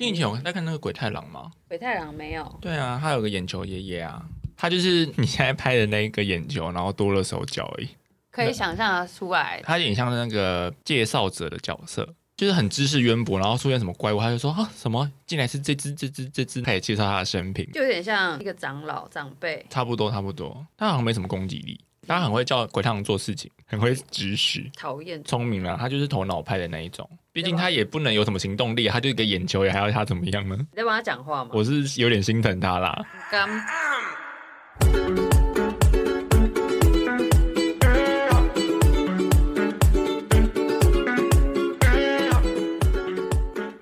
你以前有在看那个鬼太郎吗？鬼太郎没有，对啊，他有个眼球爷爷啊，他就是你现在拍的那一个眼球，然后多了手脚而已。可以想象得出来。他有点像那个介绍者的角色，就是很知识渊博，然后出现什么怪物，他就说啊什么竟然是这只这只这只，他也介绍他的生平，就有点像一个长老长辈。差不多差不多。他好像没什么攻击力，他很会叫鬼太郎做事情，很会指使。讨厌，聪明了，他就是头脑派的那一种。毕竟他也不能有什么行动力，他就一个眼球，也还要他怎么样呢？你在帮他讲话吗？我是有点心疼他啦。刚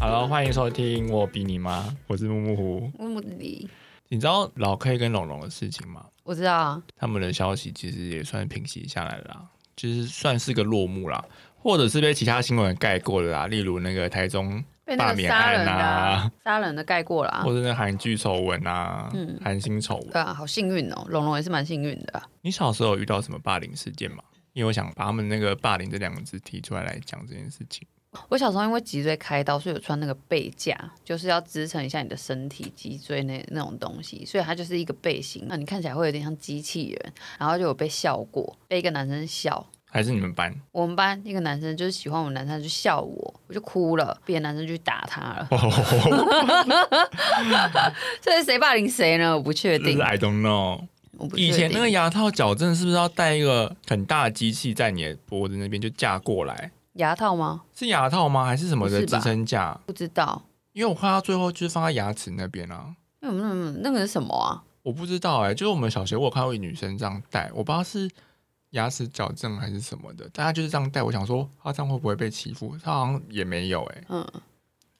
好了，欢迎收听我比你妈，我是木木虎。木木里，你知道老 K 跟龙龙的事情吗？我知道啊，他们的消息其实也算平息下来了啦，就是算是个落幕啦，或者是被其他新闻盖过了啦，例如那个台中被那罢免案的啊啊，杀人的 盖过了啊或。者那韩剧丑闻啊，嗯韩星丑闻。对啊，好幸运哦，龙龙也是蛮幸运的啊。你小时候有遇到什么霸凌事件吗？因为我想把他们那个霸凌这两个字提出来来讲这件事情。我小时候因为脊椎开刀，所以有穿那个背架，就是要支撑一下你的身体脊椎那那种东西，所以它就是一个背心，那你看起来会有点像机器人，然后就有被笑过，被一个男生笑。还是你们班？我们班一个男生就是喜欢我们男生，就笑我，我就哭了，别的男生就去打他了。这是谁霸凌谁呢？我不确定，I don't know。我不。以前那个牙套矫正是不是要带一个很大的机器在你的脖子那边就架过来？牙套吗？是牙套吗？还是什么的支撑架？不知道，因为我看到最后就是放在牙齿那边啊。那那那那个是什么啊？我不知道哎、就是我们小学我有看过一女生这样戴，我不知道是牙齿矫正还是什么的，但他就是这样带。我想说，他这样会不会被欺负？他好像也没有哎、嗯，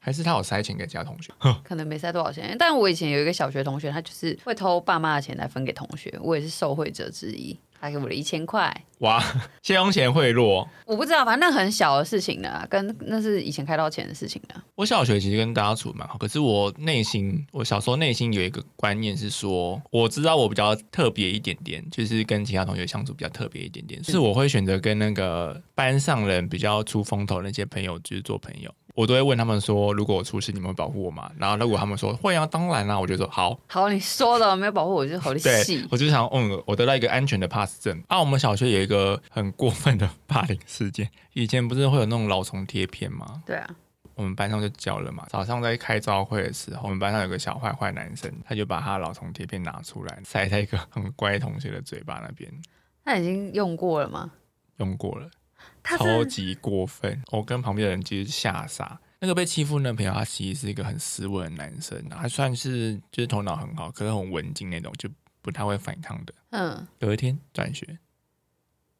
还是他有塞钱给其他同学？可能没塞多少钱，但我以前有一个小学同学，他就是会偷爸妈的钱来分给同学，我也是受贿者之一。他给我了一千块，哇，先用钱贿赂。我不知道，反正那很小的事情呢，跟那是以前开刀前的事情呢。我小学其实跟大家处得蛮好，可是我内心，我小时候内心有一个观念是说，我知道我比较特别一点点，就是跟其他同学相处比较特别一点点，是我会选择跟那个班上人比较出风头的那些朋友，就是做朋友。我都会问他们说，如果我出事，你们会保护我吗？然后如果他们说会啊，当然啦、我就说好。好，你说的没有保护我，就是好。我就想，嗯，我得到一个安全的 pass 证啊。我们小学有一个很过分的霸凌事件，以前不是会有那种老虫贴片吗？对啊，我们班上就教了嘛。早上在开招会的时候，我们班上有个小坏坏男生，他就把他老虫贴片拿出来，塞在一个很乖同学的嘴巴那边，他已经用过了吗？用过了，他超是级过分。我跟旁边的人其实吓傻。那个被欺负那朋友，他其实是一个很斯文的男生，他算是就是头脑很好，可是很文静那种，就不太会反抗的。嗯，有一天转学，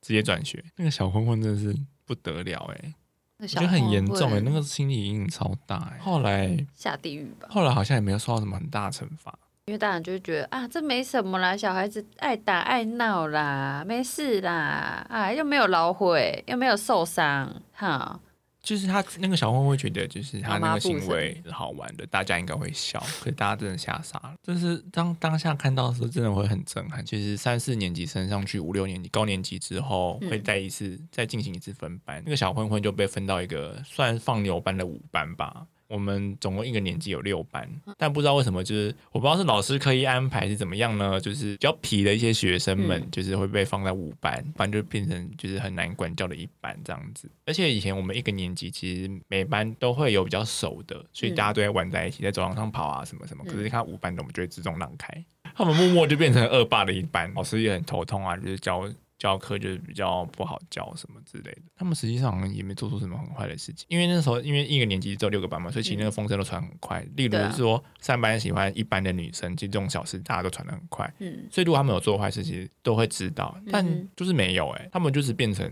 直接转学，那个小混混真的是不得了哎、那小我觉得很严重哎、那个心理阴影超大哎、后来下地狱吧。后来好像也没有受到什么很大的惩罚。因为大人就会觉得啊，这没什么啦，小孩子爱打爱闹啦，没事啦，啊，又没有老悔，又没有受伤，哈，就是他那个小混混会觉得，就是他那个行为是好玩的，大家应该会笑，可是大家真的吓傻了。就是当当下看到的时候，真的会很震撼。其实三四年级升上去五六年级、高年级之后，嗯会再一次再进行一次分班。那个小混混就被分到一个算放牛班的五班吧。我们总共一个年级有六班，但不知道为什么，就是我不知道是老师刻意安排是怎么样呢？就是比较皮的一些学生们，嗯就是会被放在五班，班就变成就是很难管教的一班这样子。而且以前我们一个年级其实每班都会有比较熟的，所以大家都会玩在一起，在走廊上跑啊什么什么。可是看五班的，我们就会自动让开，他们默默就变成恶霸的一班，老师也很头痛啊，就是教。教课就是比较不好教什么之类的，他们实际上好像也没做出什么很坏的事情，因为那时候因为一个年级只有六个班嘛，所以其实那个风声都传很快。例如说三班喜欢一班的女生，其实这种小事大家都传的很快。嗯，所以如果他们有做坏事，其实都会知道，但就是没有哎、他们就是变成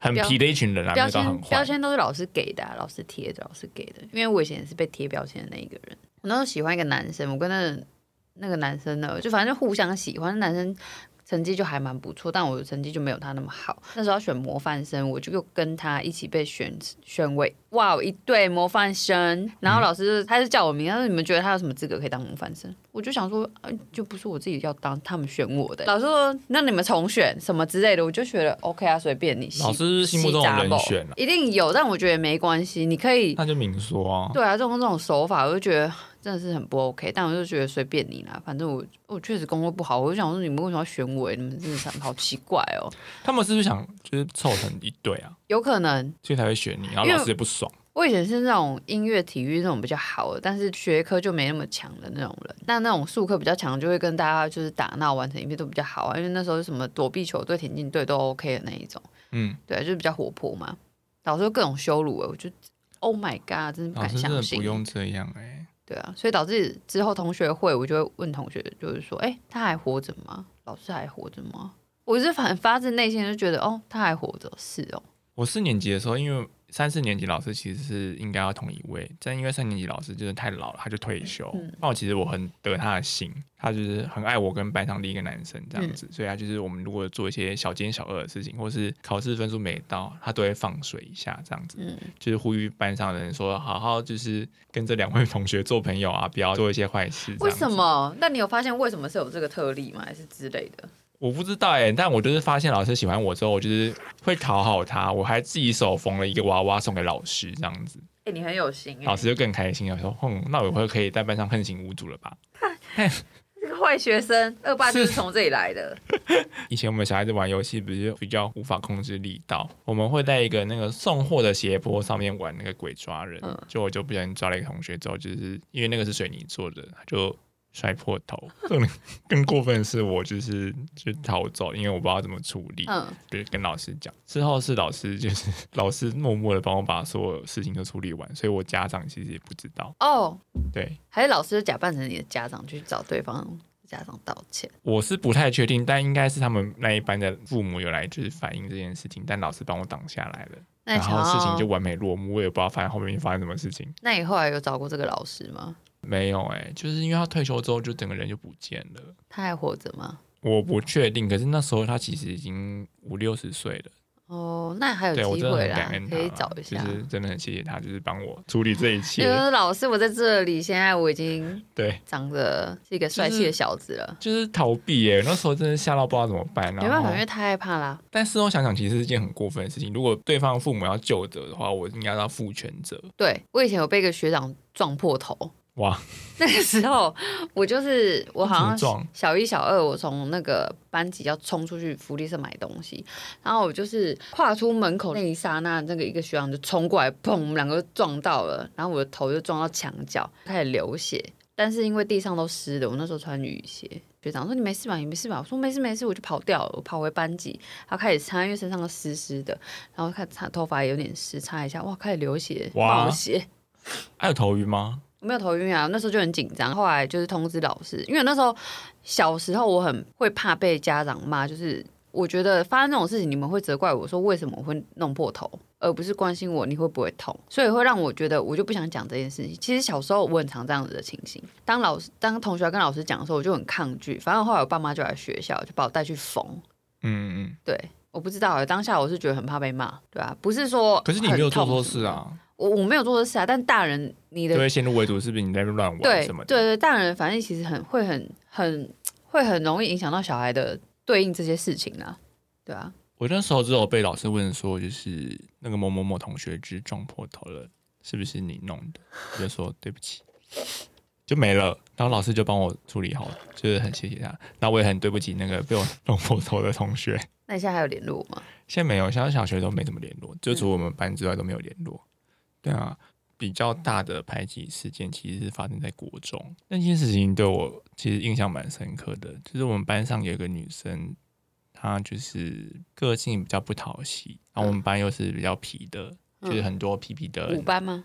很皮的一群人啊，没标签标。签都是老师给的、啊，老师贴的，老师给的。因为我以前也是被贴标签的那一个人。我那时候喜欢一个男生，我跟那个那个男生呢，就反正就互相喜欢。那男生成绩就还蛮不错，但我的成绩就没有他那么好。那时候要选模范生，我就又跟他一起被选选为哇一对模范生。然后老师他是叫我名，他说你们觉得他有什么资格可以当模范生？我就想说，呃，就不是我自己要当，他们选我的。老师说那你们重选什么之类的，我就觉得 OK 啊，随便你。老师心目中的人选一定有，但我觉得没关系，你可以那就明说啊。对啊，这种这种手法，我就觉得。真的是很不 OK，但我就觉得随便你啦，反正我我确实工作不好，我就想说你们为什么要选我？你们真的想好奇怪哦。他们是不是想就是凑成一对啊？有可能，所以才会选你，然后老师也不爽。我以前是那种音乐、体育那种比较好的，但是学科就没那么强的那种人。但那种术科比较强，就会跟大家就是打闹、完成一片都比较好啊。因为那时候什么躲避球队、田径队都 OK 的那一种。嗯，对，就是比较活泼嘛。老师各种羞辱哎，我就 Oh my God，真的不敢相信。不用这样哎。对啊，所以导致之后同学会，我就会问同学，就是说，哎，他还活着吗？老师还活着吗？我是反发自内心就觉得，哦，他还活着，是哦。我四年级的时候，因为。三四年级老师其实是应该要同一位，但因为三年级老师就是太老了，他就退休。那我其实我很得他的心，他就是很爱我跟班上的一个男生这样子，所以他就是我们如果做一些小奸小恶的事情，或是考试分数没到，他都会放水一下这样子，就是呼吁班上的人说，好好就是跟这两位同学做朋友啊，不要做一些坏事。为什么？那你有发现为什么是有这个特例吗？还是之类的？我不知道哎，但我就是发现老师喜欢我之后，我就是会讨好他，我还自己手缝了一个娃娃送给老师，这样子。哎，你很有心。老师就更开心了，说：“哼，那我以后可以在班上横行无阻了吧？”这 个坏学生，恶霸就是从这里来的。以前我们小孩子玩游戏，不是比较无法控制力道，我们会在一个那个送货的斜坡上面玩那个鬼抓人，就我就不小心抓了一个同学，之后就是因为那个是水泥做的，就。摔破头，更更过分的是，我就是就逃走，因为我不知道怎么处理，嗯，对跟老师讲。之后是老师，就是 老师默默的帮我把所有事情都处理完，所以我家长其实也不知道。哦，对，还是老师假扮成你的家长去找对方家长道歉。我是不太确定，但应该是他们那一班的父母有来就是反映这件事情，但老师帮我挡下来了，然后事情就完美落幕。我也不知道发现后面发生什么事情。那你后来有找过这个老师吗？没有哎，就是因为他退休之后，就整个人就不见了。他还活着吗？我不确定，可是那时候他其实已经五六十岁了。哦，那还有机会啦，可以找一下。就是真的很谢谢他，就是帮我处理这一切。就是老师，我在这里，现在我已经对长得是一个帅气的小子了。就是逃避耶，那时候真的吓到不知道怎么办。没办法，因为太害怕啦。但事后想想，其实是一件很过分的事情。如果对方父母要救责的话，我应该要负全责。对我以前有被一个学长撞破头。哇，那个时候我就是我好像小一、小二，我从那个班级要冲出去福利社买东西，然后我就是跨出门口那一刹那，那个一个学长就冲过来，砰，我们两个撞到了，然后我的头就撞到墙角，开始流血。但是因为地上都湿的，我那时候穿雨鞋，学长说你没事吧？你没事吧？我说没事没事，我就跑掉了，我跑回班级，然后开始擦，因为身上都湿湿的，然后看擦头发也有点湿，擦一下，哇，开始流血，流血。还有头晕吗？没有头晕啊，那时候就很紧张。后来就是通知老师，因为那时候小时候我很会怕被家长骂，就是我觉得发生这种事情，你们会责怪我说为什么我会弄破头，而不是关心我你会不会痛，所以会让我觉得我就不想讲这件事情。其实小时候我很常这样子的情形，当老师当同学跟老师讲的时候，我就很抗拒。反正后来我爸妈就来学校，就把我带去缝。嗯嗯，对，我不知道，当下我是觉得很怕被骂，对啊，不是说可是你没有做错事啊。我我没有做错事啊，但大人你的就会陷入围堵，是不是你在乱玩什么？对对，大人反正其实很会很很会很容易影响到小孩的对应这些事情啊，对啊。我那时候只有被老师问说，就是那个某某某同学只撞破头了，是不是你弄的？我就说对不起，就没了。然后老师就帮我处理好了，就是很谢谢他。那我也很对不起那个被我弄破头的同学。那你现在还有联络吗？现在没有，现在小学都没怎么联络，就除我们班之外都没有联络。对啊，比较大的排挤事件其实是发生在国中。那件事情对我其实印象蛮深刻的，就是我们班上有一个女生，她就是个性比较不讨喜，然后我们班又是比较皮的，就是很多皮皮的。五班吗？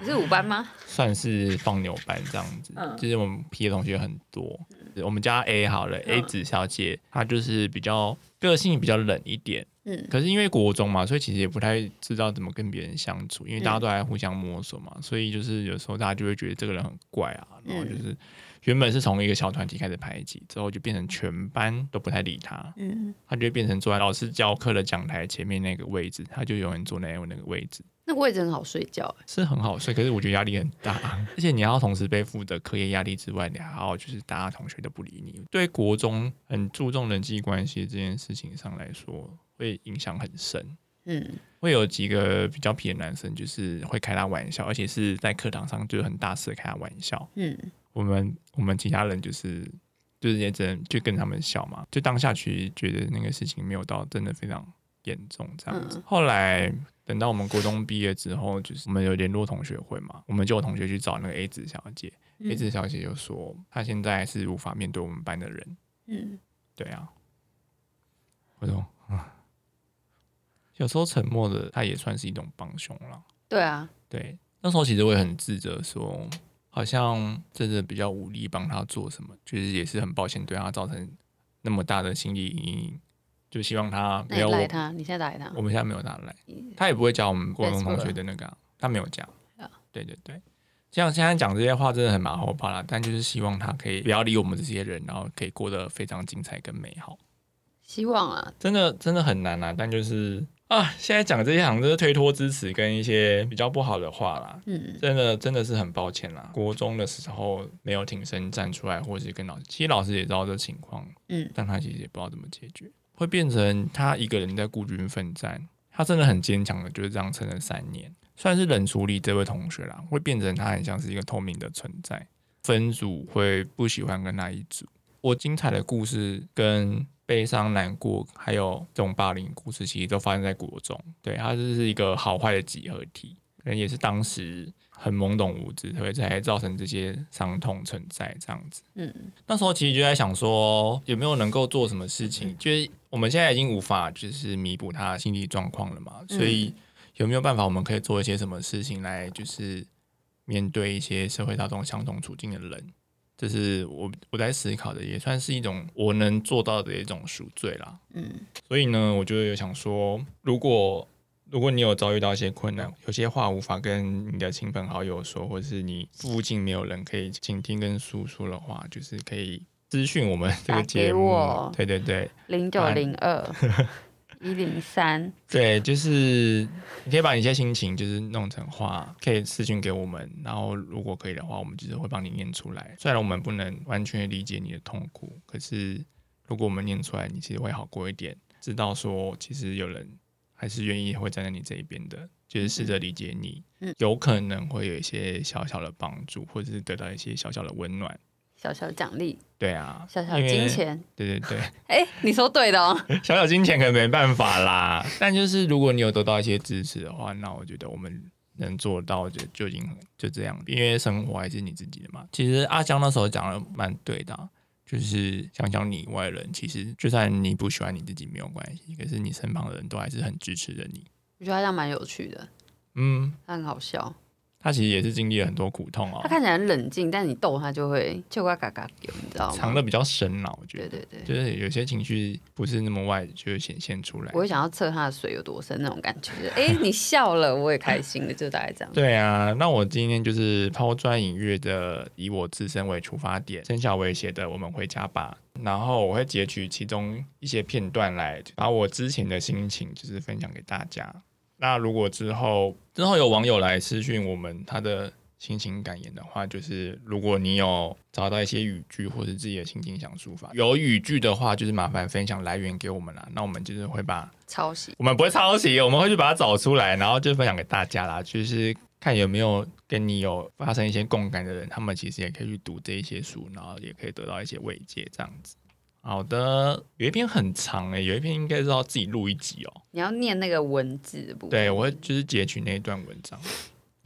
你 是五班吗？算是放牛班这样子，就是我们皮的同学很多。我们家 A 好了，A 子小姐，她就是比较个性比较冷一点。嗯。可是因为国中嘛，所以其实也不太知道怎么跟别人相处，因为大家都还互相摸索嘛，所以就是有时候大家就会觉得这个人很怪啊，然后就是原本是从一个小团体开始排挤，之后就变成全班都不太理他，嗯，他就会变成坐在老师教课的讲台前面那个位置，他就永远坐那那个位置。那个位置很好睡觉、欸，是很好睡，可是我觉得压力很大，而且你要同时背负着课业压力之外，你还要就是大家同学都不理你。对国中很注重人际关系这件事情上来说，会影响很深。嗯会有几个比较皮的男生，就是会开他玩笑，而且是在课堂上就很大肆的开他玩笑。嗯我们我们其他人就是就是也只能就跟他们笑嘛，就当下其实觉得那个事情没有到真的非常严重这样子。嗯后来等到我们国中毕业之后，就是我们有联络同学会嘛，我们就有同学去找那个 A 子小姐、a 子小姐就说她现在是无法面对我们班的人，嗯，对啊，我说啊，有时候沉默的他也算是一种帮凶了。对啊，对，那时候其实我也很自责说好像真的比较无力帮他做什么，就是也是很抱歉对他造成那么大的心理阴影，就希望他那没有我你赖他，你现在打给他我，们现在没有打来，他也不会加我们国中同学的那个啊、他没有加啊。对对对，像现在讲这些话真的很马后炮啦，但就是希望他可以不要理我们这些人，然后可以过得非常精彩跟美好。希望啊，真的真的很难啊，但就是啊，现在讲这些好像都是推脱支持跟一些比较不好的话啦。嗯真的真的是很抱歉啦，国中的时候没有挺身站出来，或是跟老师，其实老师也知道这情况，嗯但他其实也不知道怎么解决，会变成他一个人在孤军奋战。他真的很坚强的，就是这样撑了三年，算是冷处理这位同学啦，会变成他很像是一个透明的存在。分组会不喜欢跟他一组。我精彩的故事跟悲伤、难过，还有这种霸凌故事，其实都发生在国中。对，它就是一个好坏的集合体，可能也是当时很懵懂无知，所以才造成这些伤痛存在这样子。嗯那时候其实就在想说，有没有能够做什么事情？就是我们现在已经无法就是弥补他的心理状况了嘛，所以有没有办法我们可以做一些什么事情来就是面对一些社会大众相同处境的人？这是我我在思考的，也算是一种我能做到的一种赎罪啦。嗯所以呢，我就有想说，如果如果你有遭遇到一些困难，有些话无法跟你的亲朋好友说，或者是你附近没有人可以倾听跟诉说的话，就是可以咨询我们这个节目。对对对零九零二 一零三，对，就是你可以把你一些心情就是弄成话，可以私讯给我们，然后如果可以的话，我们就是会帮你念出来。虽然我们不能完全理解你的痛苦，可是如果我们念出来，你其实会好过一点，知道说其实有人还是愿意会站在你这一边的，就是试着理解你，有可能会有一些小小的帮助，或者是得到一些小小的温暖。小小奖励，对啊，小小金钱。对对对，哎、你说对的哦。小小金钱可能没办法啦，但就是如果你有得到一些支持的话，那我觉得我们能做到就就已经就这样，因为生活还是你自己的嘛。其实阿江那时候讲的蛮对的啊、就是想想你以外人，其实就算你不喜欢你自己没有关系，可是你身旁的人都还是很支持着你。我觉得他这样蛮有趣的，嗯，他很好笑。他其实也是经历了很多苦痛哦他，看起来很冷静，但你逗他就会就呱嘎嘎丢，你知道吗？藏的比较深啊，我觉得。对对对，就是有些情绪不是那么外，就会显现出来我。会想要测他的水有多深那种感觉。哎、你笑了，我也开心了，就大概这样。对啊，那我今天就是抛砖引玉的，以我自身为出发点，曾小伟写的《我们回家吧》，然后我会截取其中一些片段来，把我之前的心情就是分享给大家。那如果之后之后有网友来私讯我们他的心情感言的话，就是如果你有找到一些语句或是自己的心情想抒发，有语句的话，就是麻烦分享来源给我们啦。那我们就是会把抄袭，我们不会抄袭，我们会去把它找出来，然后就分享给大家啦。就是看有没有跟你有发生一些共感的人，他们其实也可以去读这一些书，然后也可以得到一些慰藉，这样子。好的，有一篇很长诶、有一篇应该是要自己录一集哦。你要念那个文字不。对，我会就是截取那一段文章，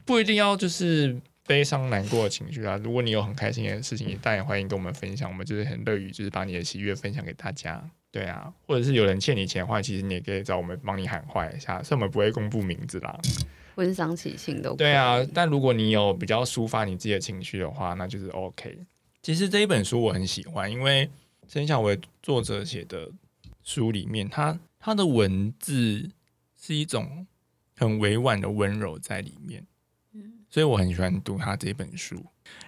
不一定要就是悲伤难过的情绪啊。如果你有很开心的事情，也当然欢迎跟我们分享，我们就是很乐于就是把你的喜悦分享给大家。对啊，或者是有人欠你钱的话，其实你也可以找我们帮你喊话一下，所以我们不会公布名字啦。婚丧喜庆都对啊，但如果你有比较抒发你自己的情绪的话，那就是 OK。其实这一本书我很喜欢，因为曾小伟作者写的书里面，他他的文字是一种很委婉的温柔在里面，所以我很喜欢读他这本书。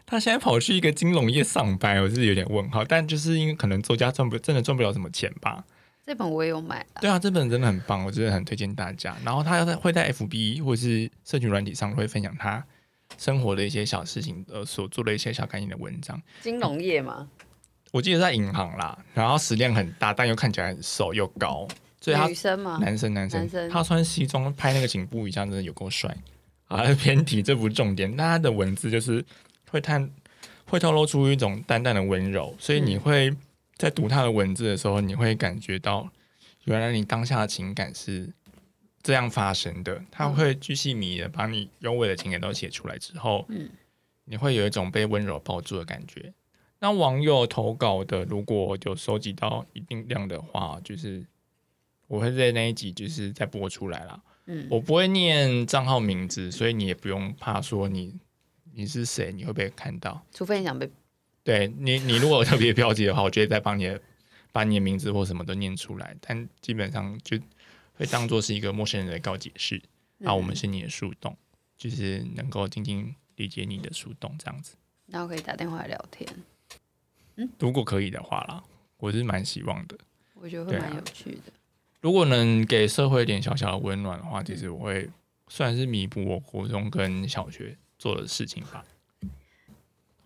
他现在跑去一个金融业上班，我是有点问号，但就是因为可能作家赚不真的赚不了什么钱吧。这本我也有买对啊，这本真的很棒，我真的很推荐大家。然后他在会在 FB 或者是社群软体上会分享他生活的一些小事情，呃，所做的一些小感应的文章。金融业吗？我记得在银行啦，然后食量很大，但又看起来很瘦又高，所以他女生吗？男生男生男生他穿西装拍那个颈部一下，真的有够帅。啊，偏题这不是重点，但他的文字就是会探会透露出一种淡淡的温柔，所以你会在读他的文字的时候，你会感觉到原来你当下的情感是这样发生的。他会巨细靡遗的把你优美的情感都写出来之后，嗯你会有一种被温柔抱住的感觉。那网友投稿的，如果有收集到一定量的话，就是我会在那一集就是再播出来啦。嗯，我不会念账号名字，所以你也不用怕说你你是谁，你会被看到。除非你想被对你，你如果有特别标记的话，我就会再帮你的把你的名字或什么都念出来，但基本上就会当做是一个陌生人的告解释。嗯啊，我们是你的树洞，就是能够静静理解你的树洞这样子。然后可以打电话来聊天，如果可以的话啦，我是蛮希望的。我觉得会蛮有趣的。如果能给社会一点小小的温暖的话，其实我会算是弥补我国中跟小学做的事情吧。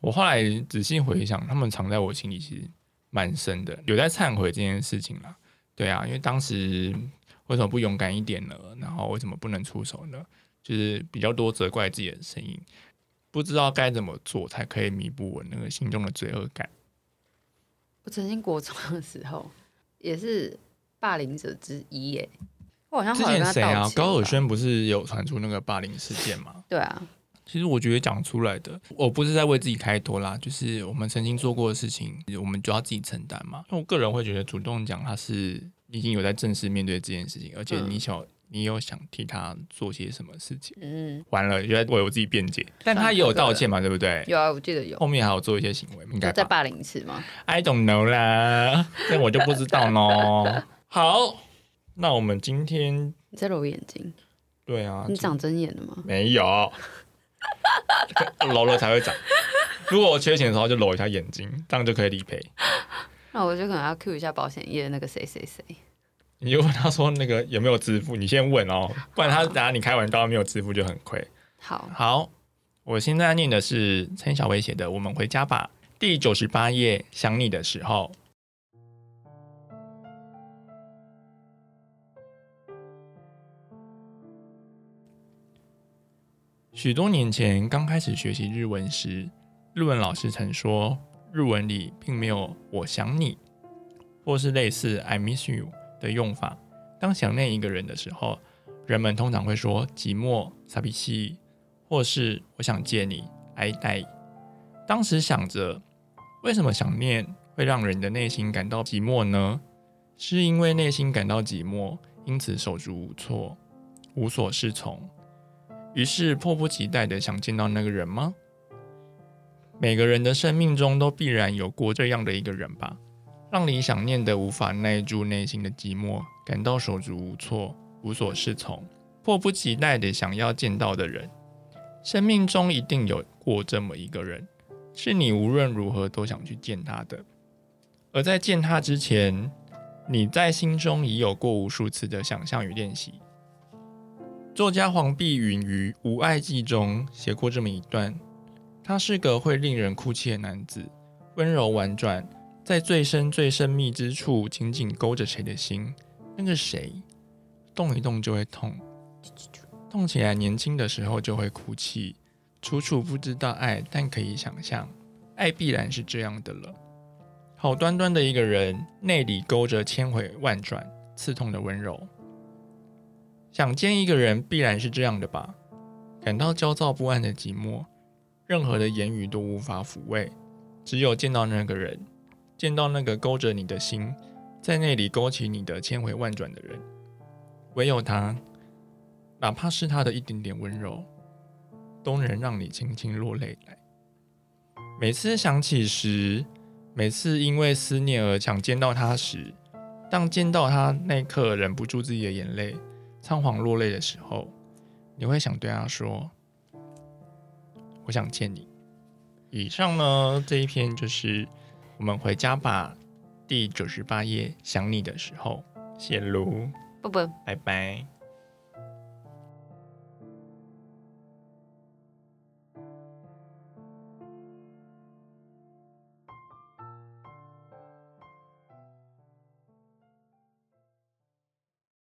我后来仔细回想，他们藏在我心里其实蛮深的，有在忏悔这件事情啦。对啊，因为当时为什么不勇敢一点呢？然后为什么不能出手呢？就是比较多责怪自己的声音，不知道该怎么做才可以弥补我那个心中的罪恶感。我曾经国中的时候也是霸凌者之一耶，我好像之前谁啊？高尔宣不是有传出那个霸凌事件吗？对啊，其实我觉得讲出来的，我不是在为自己开脱啦，就是我们曾经做过的事情，我们就要自己承担嘛。那我个人会觉得，主动讲他是已经有在正式面对这件事情，而且你想，你有想替他做些什么事情。嗯，完了，又在为我自己辩解，但他也有道歉嘛，对不对？有啊，我记得有，后面还有做一些行为，应该吧就再霸凌一次吗？？I don't know 啦，这我就不知道咯。好，那我们今天你在揉眼睛，对啊，你长针眼了吗？没有，揉了才会长。如果我缺钱的时候，就揉一下眼睛，这样就可以理赔。那我就可能要 Q 一下保险业的那个谁谁谁。你就问他说那个有没有支付，你先问哦，不然他等下你开完刀没有支付就很亏。好，好，我现在念的是陈小薇写的《我们回家吧》第九十八页，想你的时候。许多年前刚开始学习日文时，日文老师曾说，日文里并没有“我想你”或是类似 “I miss you” 的用法。当想念一个人的时候，人们通常会说“寂寞”、“傻逼西”，或是“我想见你”、“哀待”。当时想着，为什么想念会让人的内心感到寂寞呢？是因为内心感到寂寞，因此手足无措、无所适从，于是迫不及待的想见到那个人吗？每个人的生命中都必然有过这样的一个人吧，让你想念的无法耐住内心的寂寞，感到手足无措、无所适从，迫不及待的想要见到的人。生命中一定有过这么一个人，是你无论如何都想去见他的。而在见他之前，你在心中已有过无数次的想象与练习。作家黄碧云于《无爱记》中写过这么一段：他是个会令人哭泣的男子，温柔婉转，在最深最深密之处紧紧勾着谁的心，那个谁动一动就会痛，痛起来年轻的时候就会哭泣。楚楚不知道爱，但可以想象，爱必然是这样的了。好端端的一个人，内里勾着千回万转、刺痛的温柔。想见一个人，必然是这样的吧？感到焦躁不安的寂寞，任何的言语都无法抚慰，只有见到那个人，见到那个勾着你的心，在那里勾起你的千回万转的人，唯有他，哪怕是他的一点点温柔，都能让你轻轻落泪来。每次想起时，每次因为思念而想见到他时，当见到他那一刻忍不住自己的眼泪，仓皇落泪的时候，你会想对他说：“我想见你。”以上呢这一篇就是我们回家吧第九十八页想你的时候，谢卢，不不。拜拜。